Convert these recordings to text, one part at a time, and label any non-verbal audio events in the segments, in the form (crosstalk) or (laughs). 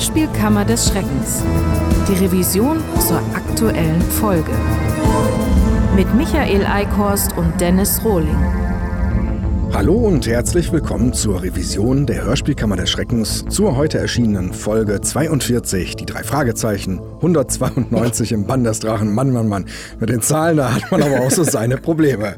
Hörspielkammer des Schreckens. Die Revision zur aktuellen Folge. Mit Michael Eickhorst und Dennis Rohling. Hallo und herzlich willkommen zur Revision der Hörspielkammer des Schreckens zur heute erschienenen Folge 42, die drei Fragezeichen, 192 im Bann des Drachen. Mann, Mann, Mann. Mit den Zahlen, da hat man aber auch so seine Probleme.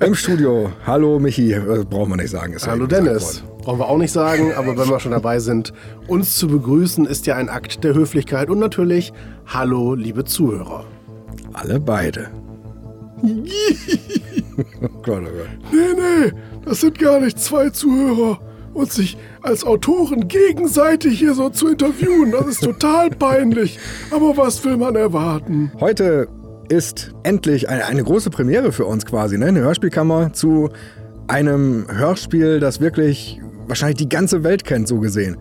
Im Studio, hallo Michi, äh, braucht man nicht sagen. Ist hallo Dennis. Brauchen wir auch nicht sagen, aber wenn wir schon dabei sind, uns zu begrüßen, ist ja ein Akt der Höflichkeit und natürlich Hallo, liebe Zuhörer. Alle beide. (laughs) oh Gott, oh Gott. Nee, nee, das sind gar nicht zwei Zuhörer. Und sich als Autoren gegenseitig hier so zu interviewen, das ist total (laughs) peinlich. Aber was will man erwarten? Heute ist endlich eine, eine große Premiere für uns quasi, ne? Eine Hörspielkammer zu einem Hörspiel, das wirklich wahrscheinlich die ganze Welt kennt, so gesehen.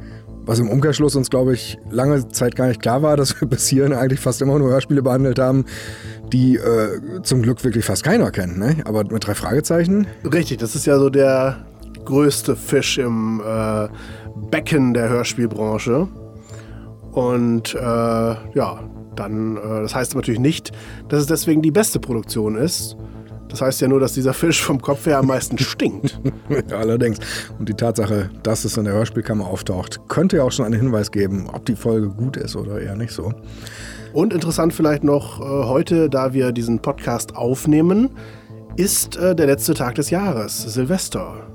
Was im Umkehrschluss uns, glaube ich, lange Zeit gar nicht klar war, dass wir (laughs) bis hierhin eigentlich fast immer nur Hörspiele behandelt haben, die äh, zum Glück wirklich fast keiner kennt. Ne? Aber mit drei Fragezeichen. Richtig, das ist ja so der größte Fisch im äh, Becken der Hörspielbranche. Und äh, ja, dann, äh, das heißt natürlich nicht, dass es deswegen die beste Produktion ist. Das heißt ja nur, dass dieser Fisch vom Kopf her am meisten stinkt. (laughs) allerdings. Und die Tatsache, dass es in der Hörspielkammer auftaucht, könnte ja auch schon einen Hinweis geben, ob die Folge gut ist oder eher nicht so. Und interessant vielleicht noch äh, heute, da wir diesen Podcast aufnehmen, ist äh, der letzte Tag des Jahres, Silvester.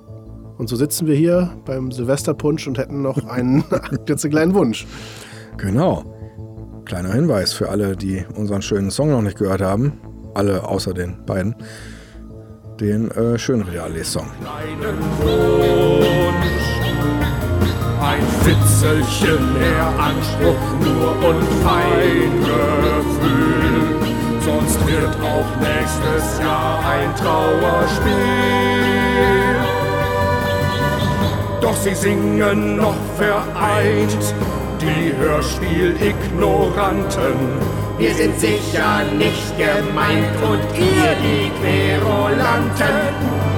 Und so sitzen wir hier beim Silvesterpunsch und hätten noch einen (laughs) klitzekleinen Wunsch. Genau. Kleiner Hinweis für alle, die unseren schönen Song noch nicht gehört haben alle außer den beiden, den äh, Schönreale-Song. Ein Fitzelchen mehr Anspruch nur und Feingefühl. Sonst wird auch nächstes Jahr ein Trauerspiel. Doch sie singen noch vereint, die Hörspiel-Ignoranten wir sind sicher nicht gemeint und ihr die Querulanten.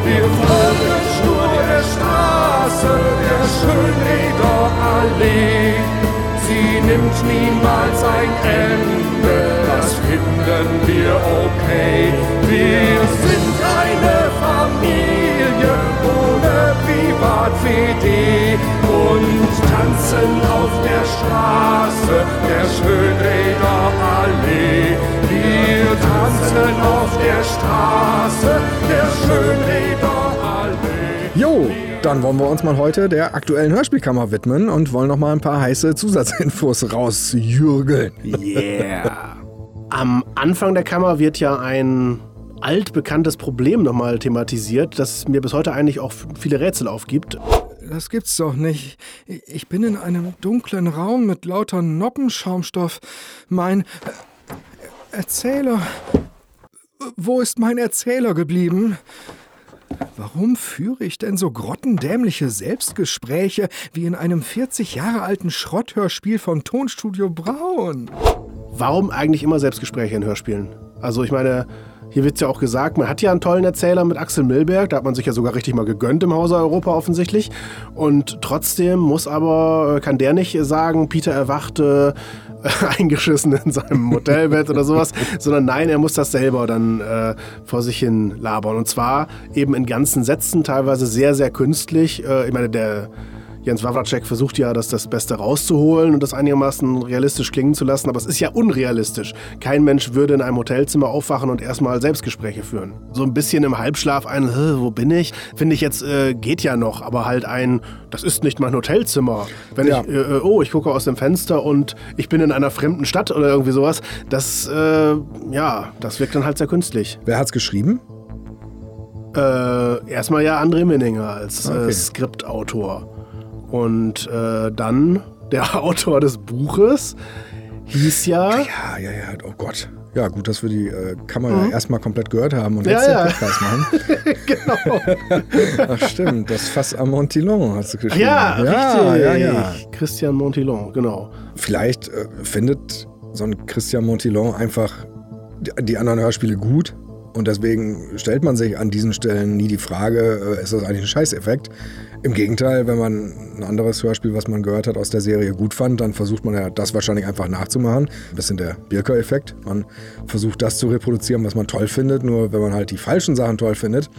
Wir folgen stur der Straße, der Schönlederallee. Sie nimmt niemals ein Ende, dann wollen wir uns mal heute der aktuellen Hörspielkammer widmen und wollen noch mal ein paar heiße Zusatzinfos (laughs) rausjürgeln. Yeah. Am Anfang der Kammer wird ja ein altbekanntes Problem nochmal thematisiert, das mir bis heute eigentlich auch viele Rätsel aufgibt das gibt's doch nicht. Ich bin in einem dunklen Raum mit lauter Noppenschaumstoff. Mein äh, Erzähler. Wo ist mein Erzähler geblieben? Warum führe ich denn so grottendämliche Selbstgespräche wie in einem 40 Jahre alten Schrotthörspiel von Tonstudio Braun? Warum eigentlich immer Selbstgespräche in Hörspielen? Also ich meine, hier wird ja auch gesagt, man hat ja einen tollen Erzähler mit Axel Milberg, da hat man sich ja sogar richtig mal gegönnt im Hause Europa offensichtlich. Und trotzdem muss aber, äh, kann der nicht sagen, Peter erwachte (laughs) eingeschissen in seinem Motelbett oder sowas, sondern nein, er muss das selber dann äh, vor sich hin labern. Und zwar eben in ganzen Sätzen, teilweise sehr, sehr künstlich. Äh, ich meine, der Jens Wawracek versucht ja, das, das Beste rauszuholen und das einigermaßen realistisch klingen zu lassen, aber es ist ja unrealistisch. Kein Mensch würde in einem Hotelzimmer aufwachen und erstmal Selbstgespräche führen. So ein bisschen im Halbschlaf ein, wo bin ich? Finde ich jetzt, äh, geht ja noch, aber halt ein, das ist nicht mein Hotelzimmer. Wenn ja. ich, äh, äh, oh, ich gucke aus dem Fenster und ich bin in einer fremden Stadt oder irgendwie sowas, das, äh, ja, das wirkt dann halt sehr künstlich. Wer hat's geschrieben? Äh, erstmal ja André Minninger als äh, okay. Skriptautor. Und äh, dann der (laughs) Autor des Buches hieß ja. Ja, ja, ja, oh Gott. Ja, gut, dass wir die äh, Kamera mhm. erstmal komplett gehört haben und jetzt ja, den Podcast machen. (laughs) genau. (laughs) Ach stimmt, das Fass am Montillon hast du geschrieben. Ja, ja, richtig. ja, ja. Christian Montillon, genau. Vielleicht äh, findet so ein Christian Montillon einfach die, die anderen Hörspiele gut und deswegen stellt man sich an diesen Stellen nie die Frage, äh, ist das eigentlich ein Scheißeffekt? Im Gegenteil, wenn man ein anderes Hörspiel, was man gehört hat, aus der Serie gut fand, dann versucht man ja das wahrscheinlich einfach nachzumachen. Ein bisschen der Birker-Effekt. Man versucht das zu reproduzieren, was man toll findet. Nur wenn man halt die falschen Sachen toll findet,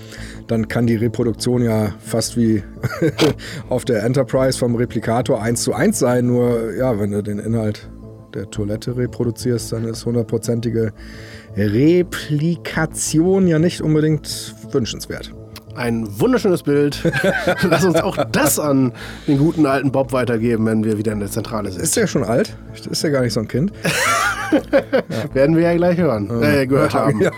dann kann die Reproduktion ja fast wie (laughs) auf der Enterprise vom Replikator eins zu eins sein. Nur ja, wenn du den Inhalt der Toilette reproduzierst, dann ist hundertprozentige Replikation ja nicht unbedingt wünschenswert. Ein wunderschönes Bild. (laughs) Lass uns auch das an den guten alten Bob weitergeben, wenn wir wieder in der Zentrale sind. Ist der schon alt? Ist der gar nicht so ein Kind? (laughs) ja. Werden wir ja gleich hören, äh, gehört (laughs) haben. Ja.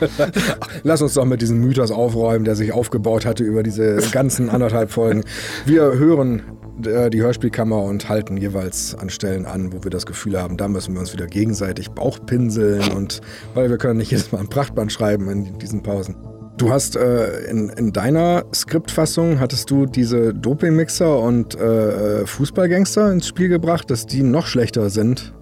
Lass uns doch mit diesem Mythos aufräumen, der sich aufgebaut hatte über diese ganzen anderthalb Folgen. Wir hören äh, die Hörspielkammer und halten jeweils an Stellen an, wo wir das Gefühl haben, da müssen wir uns wieder gegenseitig Bauchpinseln und weil wir können nicht jedes Mal ein Prachtband schreiben in diesen Pausen. Du hast äh, in, in, deiner Skriptfassung hattest du diese Dopingmixer und äh, Fußballgangster ins Spiel gebracht, dass die noch schlechter sind.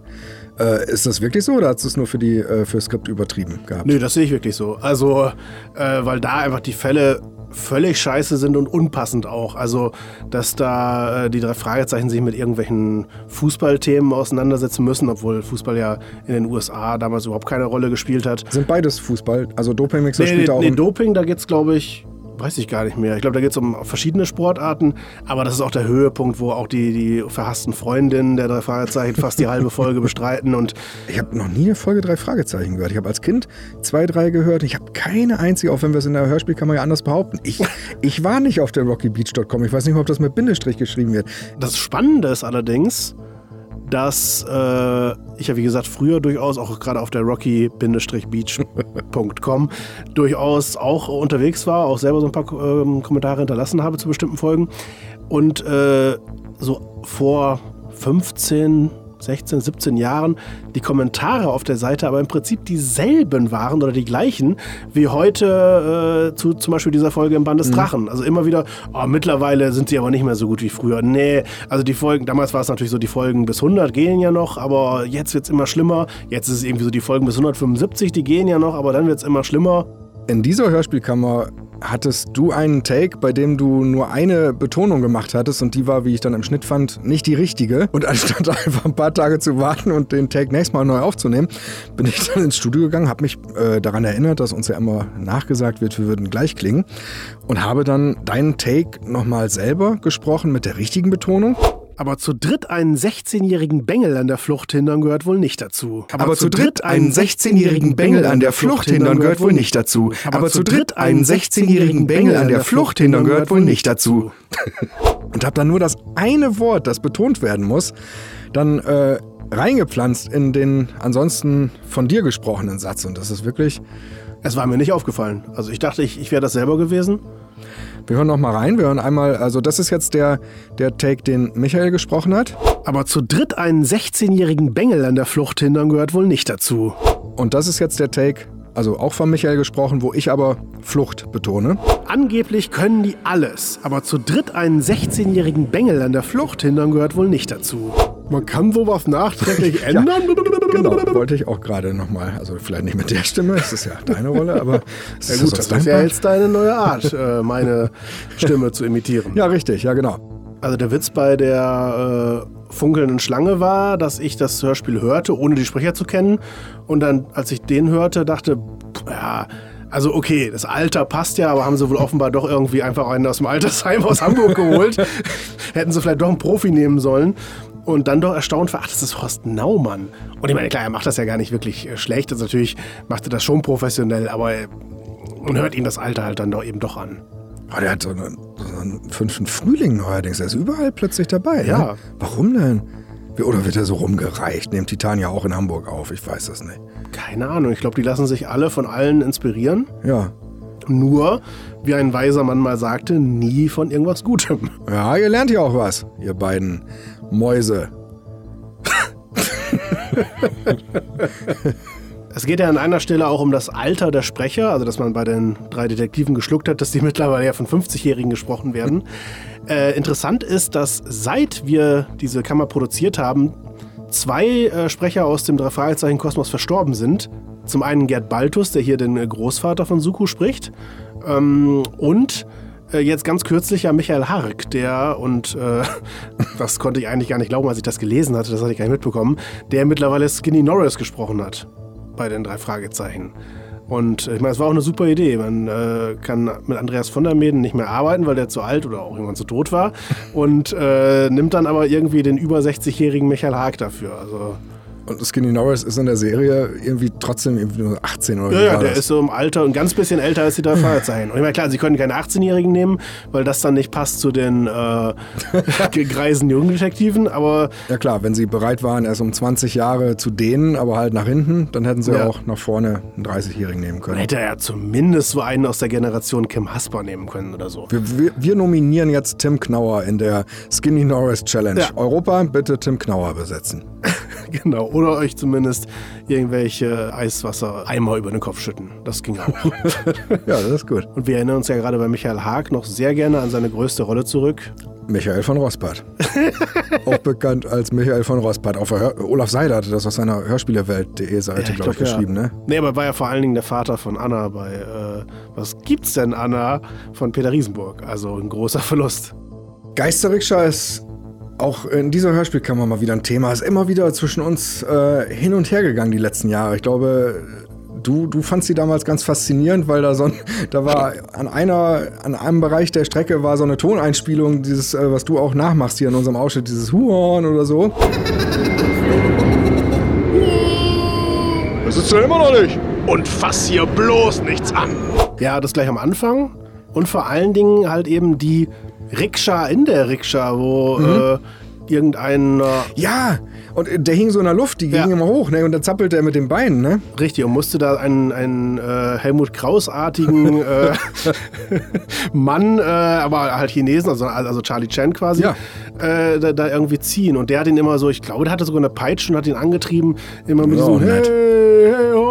Äh, ist das wirklich so oder hast du es nur für die äh, für Skript übertrieben gehabt? Nö, das sehe ich wirklich so. Also, äh, weil da einfach die Fälle völlig scheiße sind und unpassend auch. Also, dass da äh, die drei Fragezeichen sich mit irgendwelchen Fußballthemen auseinandersetzen müssen, obwohl Fußball ja in den USA damals überhaupt keine Rolle gespielt hat. Sind beides Fußball? Also Dopingmixer nee, spielt nee, auch. Nee, Doping, da geht es, glaube ich, weiß ich gar nicht mehr. Ich glaube, da geht es um verschiedene Sportarten, aber das ist auch der Höhepunkt, wo auch die, die verhassten Freundinnen der drei Fragezeichen fast die halbe Folge (laughs) bestreiten. Und ich habe noch nie eine Folge drei Fragezeichen gehört. Ich habe als Kind zwei, drei gehört. Ich habe keine einzige, auch wenn wir es in der Hörspielkammer ja anders behaupten. Ich, (laughs) ich war nicht auf der rockybeach.com. Ich weiß nicht mal, ob das mit Bindestrich geschrieben wird. Das Spannende ist allerdings, dass äh, ich ja, wie gesagt, früher durchaus auch gerade auf der rocky-beach.com (laughs) durchaus auch unterwegs war, auch selber so ein paar äh, Kommentare hinterlassen habe zu bestimmten Folgen. Und äh, so vor 15, 16, 17 Jahren die Kommentare auf der Seite aber im Prinzip dieselben waren oder die gleichen wie heute äh, zu zum Beispiel dieser Folge im Band des mhm. Drachen. Also immer wieder, oh, mittlerweile sind sie aber nicht mehr so gut wie früher. Nee, also die Folgen, damals war es natürlich so, die Folgen bis 100 gehen ja noch, aber jetzt wird es immer schlimmer. Jetzt ist es irgendwie so, die Folgen bis 175, die gehen ja noch, aber dann wird es immer schlimmer. In dieser Hörspielkammer hattest du einen Take, bei dem du nur eine Betonung gemacht hattest und die war, wie ich dann im Schnitt fand, nicht die richtige. Und anstatt (laughs) einfach ein paar Tage zu warten und den Take nächstes Mal neu aufzunehmen, bin ich dann ins Studio gegangen, habe mich äh, daran erinnert, dass uns ja immer nachgesagt wird, wir würden gleich klingen und habe dann deinen Take nochmal selber gesprochen mit der richtigen Betonung. Aber zu dritt einen 16-jährigen Bengel an der Flucht hindern gehört wohl nicht dazu. Aber, Aber zu dritt einen 16-jährigen Bengel an der Flucht hindern gehört wohl nicht dazu. Aber zu dritt einen 16-jährigen Bengel an der Flucht hindern gehört wohl nicht dazu. (laughs) Und hab dann nur das eine Wort, das betont werden muss, dann äh, reingepflanzt in den ansonsten von dir gesprochenen Satz. Und das ist wirklich. Es war mir nicht aufgefallen. Also ich dachte, ich, ich wäre das selber gewesen. Wir hören noch mal rein. Wir hören einmal, also das ist jetzt der, der Take, den Michael gesprochen hat. Aber zu dritt einen 16-jährigen Bengel an der Flucht hindern gehört wohl nicht dazu. Und das ist jetzt der Take, also auch von Michael gesprochen, wo ich aber Flucht betone. Angeblich können die alles, aber zu dritt einen 16-jährigen Bengel an der Flucht hindern gehört wohl nicht dazu. Man kann sowas nachträglich (laughs) ändern? genau, wollte ich auch gerade nochmal. Also vielleicht nicht mit der Stimme, es ist ja deine Rolle, aber es ja, gut, das, das ist ja jetzt deine neue Art, äh, meine Stimme zu imitieren. Ja, richtig, ja genau. Also der Witz bei der äh, funkelnden Schlange war, dass ich das Hörspiel hörte, ohne die Sprecher zu kennen. Und dann, als ich den hörte, dachte, ja, also okay, das Alter passt ja, aber haben sie wohl offenbar doch irgendwie einfach einen aus dem Altersheim aus Hamburg geholt. (laughs) Hätten sie vielleicht doch einen Profi nehmen sollen und dann doch erstaunt war, ach, das ist Horst Naumann. Und ich meine, klar, er macht das ja gar nicht wirklich äh, schlecht. Also natürlich macht er das schon professionell, aber man hört ihm das Alter halt dann doch eben doch an. Oh, der hat so einen, so einen fünften Frühling neuerdings. Er ist überall plötzlich dabei. Ja. Ne? Warum denn? Oder wird er so rumgereicht? Nehmt Titania auch in Hamburg auf? Ich weiß das nicht. Keine Ahnung. Ich glaube, die lassen sich alle von allen inspirieren. Ja. Nur, wie ein weiser Mann mal sagte, nie von irgendwas Gutem. Ja, ihr lernt ja auch was, ihr beiden Mäuse. Es geht ja an einer Stelle auch um das Alter der Sprecher, also dass man bei den drei Detektiven geschluckt hat, dass die (laughs) mittlerweile ja von 50-Jährigen gesprochen werden. Äh, interessant ist, dass seit wir diese Kammer produziert haben, zwei äh, Sprecher aus dem Drei-Fragezeichen-Kosmos verstorben sind. Zum einen Gerd Baltus, der hier den Großvater von Suku spricht, ähm, und äh, jetzt ganz kürzlich ja Michael Hark, der, und äh, (laughs) das konnte ich eigentlich gar nicht glauben, als ich das gelesen hatte, das hatte ich gar nicht mitbekommen, der mittlerweile Skinny Norris gesprochen hat bei den drei Fragezeichen. Und äh, ich meine, es war auch eine super Idee. Man äh, kann mit Andreas von der Meden nicht mehr arbeiten, weil der zu alt oder auch irgendwann zu tot war. Und äh, nimmt dann aber irgendwie den über 60-jährigen Michael Haag dafür. Also Und Skinny Norris ist in der Serie irgendwie trotzdem irgendwie nur 18 oder Ja, wie ja, der das? ist so im Alter ein ganz bisschen älter als die drei Fragezeichen. Und ich meine, klar, sie können keine 18-Jährigen nehmen, weil das dann nicht passt zu den äh, (laughs) greisen Jugenddetektiven, aber Ja klar, wenn sie bereit waren, erst um 20 Jahre zu dehnen, aber halt nach hinten, dann hätten sie Ja. auch nach vorne einen 30-Jährigen nehmen können. hätte ja zumindest so einen aus der Generation Kim Hasper nehmen können oder so. Wir, wir, wir nominieren jetzt Tim Knauer in der Skinny Norris Challenge. Ja. Europa, bitte Tim Knauer besetzen. (laughs) Genau. Oder euch zumindest irgendwelche Eiswasser-Eimer über den Kopf schütten. Das ging auch. (laughs) Ja, das ist gut. Und wir erinnern uns ja gerade bei Michael Haag noch sehr gerne an seine größte Rolle zurück. Michael von Rossbad. (laughs) auch bekannt als Michael von Rossbad. Auf Olaf Seider hatte das auf seiner Hörspielewelt.de Seite, glaube ich, glaub, geschrieben, ja. ne? Nee, aber war ja vor allen Dingen der Vater von Anna bei äh, Was gibt's denn Anna von Peter Riesenburg? Also ein großer Verlust. Geisterrikscha ist auch in dieser Hörspielkammer mal wieder ein Thema. Ist immer wieder zwischen uns äh, hin und her gegangen die letzten Jahre. Ich glaube, du, du fandst sie damals ganz faszinierend, weil da so ein, da war an einer, an einem Bereich der Strecke war so eine Toneinspielung, dieses, äh, was du auch nachmachst hier in unserem Ausschnitt, dieses Huhorn oder so. Das ist ja immer noch nicht. Und fass hier bloß nichts an. Ja, das gleich am Anfang. Und vor allen Dingen halt eben die Rikscha in der Rikscha, wo äh, irgendein, äh, Ja, und der hing so in der Luft, die ging Ja. immer hoch, ne? Und dann zappelte er mit den Beinen, ne? richtig, und musste da einen, einen äh, Helmut Kraus-artigen (laughs) äh, Mann, äh, aber halt Chinesen, also, also Charlie Chan quasi, Ja. äh, da, da irgendwie ziehen. Und der hat ihn immer so, ich glaube, der hatte sogar eine Peitsche und hat ihn angetrieben, immer mit Ja, diesem nett. Hey, hey, ho.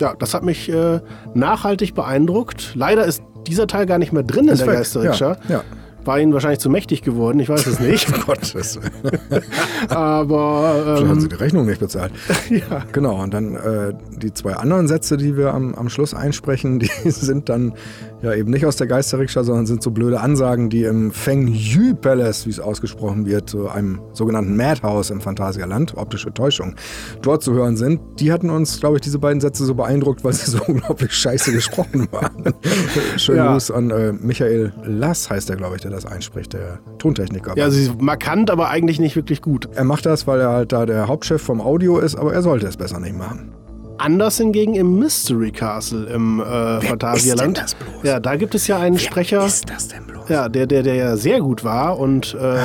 Ja, das hat mich äh, nachhaltig beeindruckt. Leider ist dieser Teil gar nicht mehr drin in Ist der weg. Geisterrikscha. Ja, ja. War ihnen wahrscheinlich zu mächtig geworden, ich weiß es (laughs) nicht. Gottes Willen. (laughs) Aber Vielleicht haben ähm, sie die Rechnung nicht bezahlt. (laughs) ja. Genau, und dann äh, die zwei anderen Sätze, die wir am, am Schluss einsprechen, die sind dann ja eben nicht aus der Geisterrikscha, sondern sind so blöde Ansagen, die im Feng Yu Palace, wie es ausgesprochen wird, so einem sogenannten Madhouse im Phantasialand, optische Täuschung, dort zu hören sind. Die hatten uns, glaube ich, diese beiden Sätze so beeindruckt, weil sie so (laughs) unglaublich scheiße gesprochen waren. (laughs) Schönen Ja. Gruß an äh, Michael Lass, heißt der, glaube ich, der das einspricht, der Tontechniker. ja, sie ist markant, aber eigentlich nicht wirklich gut. er macht das, weil er halt da der Hauptchef vom Audio ist, aber er sollte es besser nicht machen. Anders hingegen im Mystery Castle im äh, Phantasialand. Ja, da gibt es ja einen Sprecher, das denn bloß? ja, der, der, der ja sehr gut war und äh,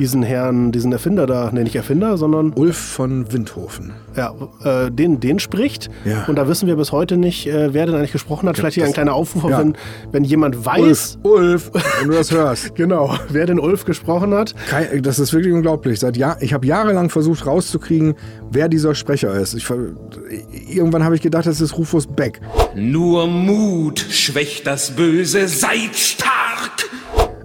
diesen Herrn, diesen Erfinder da, nee, nicht Erfinder, sondern Ulf von Windhofen. ja, äh, den, den spricht. Ja. Und da wissen wir bis heute nicht, äh, wer denn eigentlich gesprochen hat. Vielleicht hier ein kleiner Aufruf, ja. wenn, wenn jemand weiß, Ulf, wenn du das (laughs) hörst. genau, wer den Ulf gesprochen hat. Kein, das ist wirklich unglaublich. Seit Jahr, ich habe jahrelang versucht rauszukriegen, wer dieser Sprecher ist. Ich, ver- irgendwann habe ich gedacht, das ist Rufus Beck. Nur Mut schwächt das Böse, seid stark!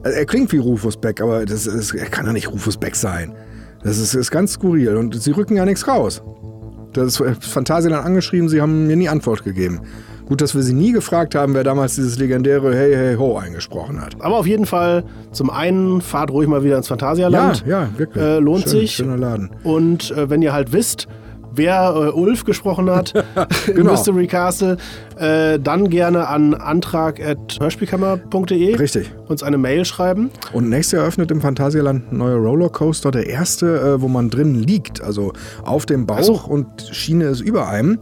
Also er klingt wie Rufus Beck, aber das ist, er kann doch nicht Rufus Beck sein. Das ist, ist ganz skurril und sie rücken ja nichts raus. Das ist Phantasialand angeschrieben, sie haben mir nie Antwort gegeben. Gut, dass wir sie nie gefragt haben, wer damals dieses legendäre Hey Hey Ho eingesprochen hat. Aber auf jeden Fall, zum einen, fahrt ruhig mal wieder ins Phantasialand. Ja, ja, wirklich. Äh, lohnt Schön, sich. Schöner Laden. Und äh, wenn ihr halt wisst, wer äh, Ulf gesprochen hat (laughs) (laughs) Genau. Mystery Castle, äh, dann gerne an antrag.hörspielkammer.de Richtig. uns eine Mail schreiben. Und nächstes Jahr eröffnet im Phantasialand ein neuer Rollercoaster, der erste, äh, wo man drin liegt, also auf dem Bauch und Schiene ist über einem.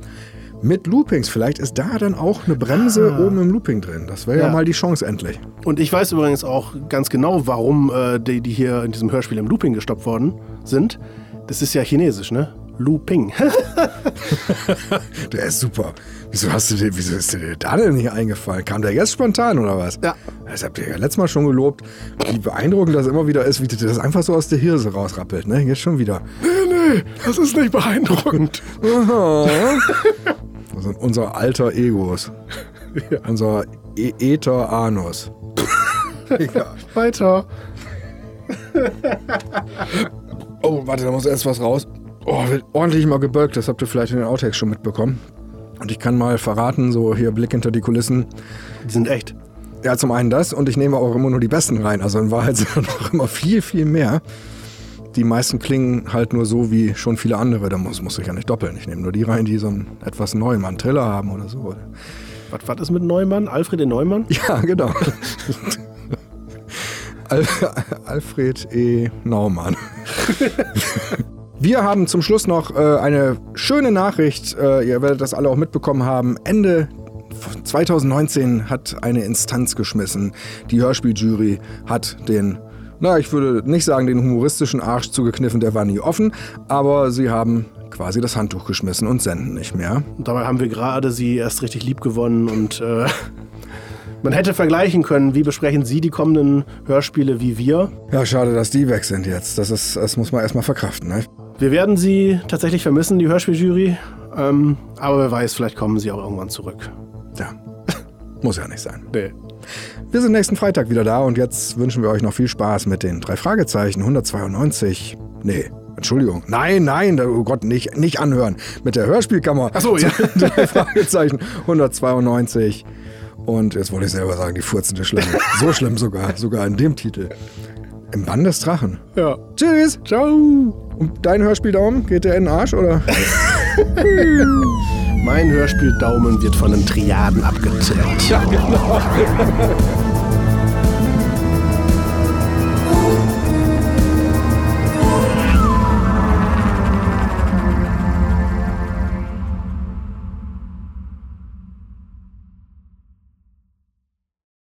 Mit Loopings. Vielleicht ist da dann auch eine Bremse oben im Looping drin. Das wäre ja. Ah. Ja. mal die Chance endlich. Und ich weiß übrigens auch ganz genau, warum äh, die, die hier in diesem Hörspiel im Looping gestoppt worden sind. Das ist ja chinesisch, ne? Looping. (laughs) Der ist super. Wieso, hast du den, wieso ist dir der da denn nicht eingefallen? Kam der jetzt spontan oder was? Ja. Das habt ihr ja letztes Mal schon gelobt, wie beeindruckend das immer wieder ist, wie das einfach so aus der Hirse rausrappelt. Ne? Jetzt schon wieder. nee, nee, das ist nicht beeindruckend. (laughs) Das sind unser alter Egos. Unser e Ether Anus. ja. Weiter. Oh, warte, da muss erst was raus. Oh, wird ordentlich mal gebölkt. Das habt ihr vielleicht in den Outtakes schon mitbekommen. Und ich kann mal verraten, so hier Blick hinter die Kulissen. Die sind echt. Ja, zum einen das und ich nehme auch immer nur die besten rein. Also in Wahrheit (laughs) sind noch immer viel, viel mehr. Die meisten klingen halt nur so wie schon viele andere. Da muss, muss ich ja nicht doppeln. Ich nehme nur die rein, die so einen etwas Neumann, Triller haben oder so. Was, was ist mit Neumann? Alfred den Neumann? (laughs) Ja, genau. (laughs) Al Alfred E. Naumann. Wir haben zum Schluss noch äh, eine schöne Nachricht. Äh, ihr werdet das alle auch mitbekommen haben. Ende 2019 hat eine Instanz geschmissen. Die Hörspieljury hat den, na, ich würde nicht sagen den humoristischen Arsch zugekniffen, der war nie offen, aber sie haben quasi das Handtuch geschmissen und senden nicht mehr. Und dabei haben wir gerade sie erst richtig lieb gewonnen und äh, (laughs) man hätte vergleichen können, wie besprechen Sie die kommenden Hörspiele wie wir. Ja, schade, dass die weg sind jetzt. Das, ist, das muss man erstmal verkraften. Ne? Wir werden sie tatsächlich vermissen, die Hörspieljury. Ähm, aber wer weiß, vielleicht kommen sie auch irgendwann zurück. Ja, (laughs) muss ja nicht sein. Nee. Wir sind nächsten Freitag wieder da und jetzt wünschen wir euch noch viel Spaß mit den drei Fragezeichen 192. Nee, Entschuldigung. Nein, nein, oh Gott, nicht, nicht anhören. Mit der Hörspielkammer. Achso, ja. (laughs) drei Fragezeichen 192. Und jetzt wollte ich selber sagen, die furzende Schlange. So schlimm sogar, sogar in dem Titel. Im Bann des Drachen. Ja. Tschüss. Ciao. Und dein Hörspieldaumen, geht der in den Arsch, oder? (laughs) Mein Hörspieldaumen wird von den Triaden abgezählt. Ja, genau.